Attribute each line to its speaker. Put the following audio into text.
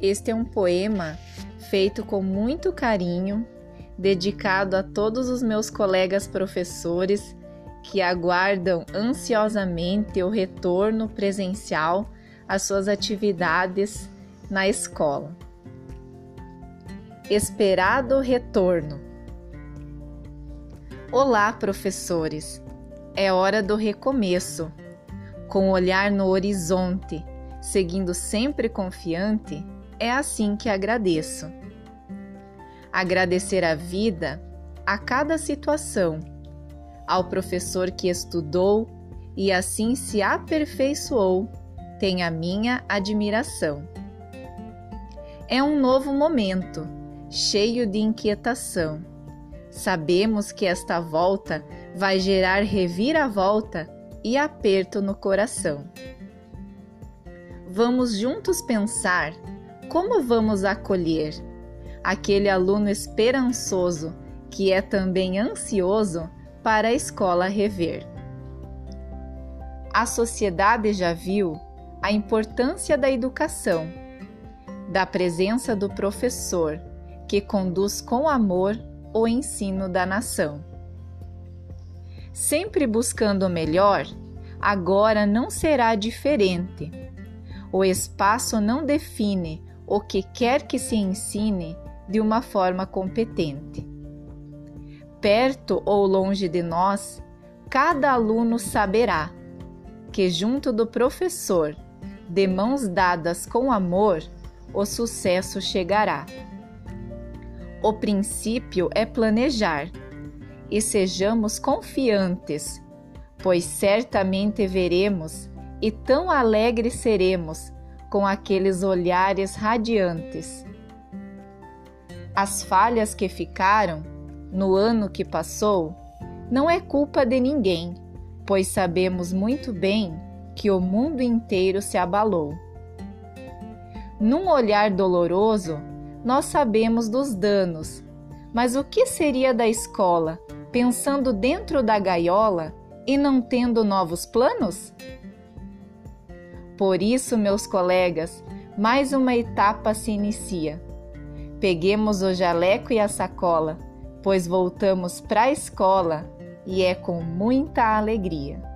Speaker 1: Este é um poema feito com muito carinho, dedicado a todos os meus colegas professores que aguardam ansiosamente o retorno presencial às suas atividades na escola. Esperado retorno. Olá, professores! É hora do recomeço. Com o olhar no horizonte, seguindo sempre confiante, é assim que agradeço. Agradecer a vida, a cada situação, ao professor que estudou e assim se aperfeiçoou, tem a minha admiração. É um novo momento, cheio de inquietação. Sabemos que esta volta vai gerar reviravolta e aperto no coração. Vamos juntos pensar como vamos acolher aquele aluno esperançoso que é também ansioso para a escola rever. A sociedade já viu a importância da educação, da presença do professor, que conduz com amor o ensino da nação. Sempre buscando o melhor, agora não será diferente. O espaço não define o que quer que se ensine de uma forma competente. Perto ou longe de nós, cada aluno saberá que, junto do professor, de mãos dadas com amor, o sucesso chegará. O princípio é planejar e sejamos confiantes, pois certamente veremos e tão alegres seremos com aqueles olhares radiantes. As falhas que ficaram no ano que passou não é culpa de ninguém, pois sabemos muito bem que o mundo inteiro se abalou. Num olhar doloroso, nós sabemos dos danos, mas o que seria da escola pensando dentro da gaiola e não tendo novos planos? Por isso, meus colegas, mais uma etapa se inicia. Peguemos o jaleco e a sacola, pois voltamos para a escola e é com muita alegria.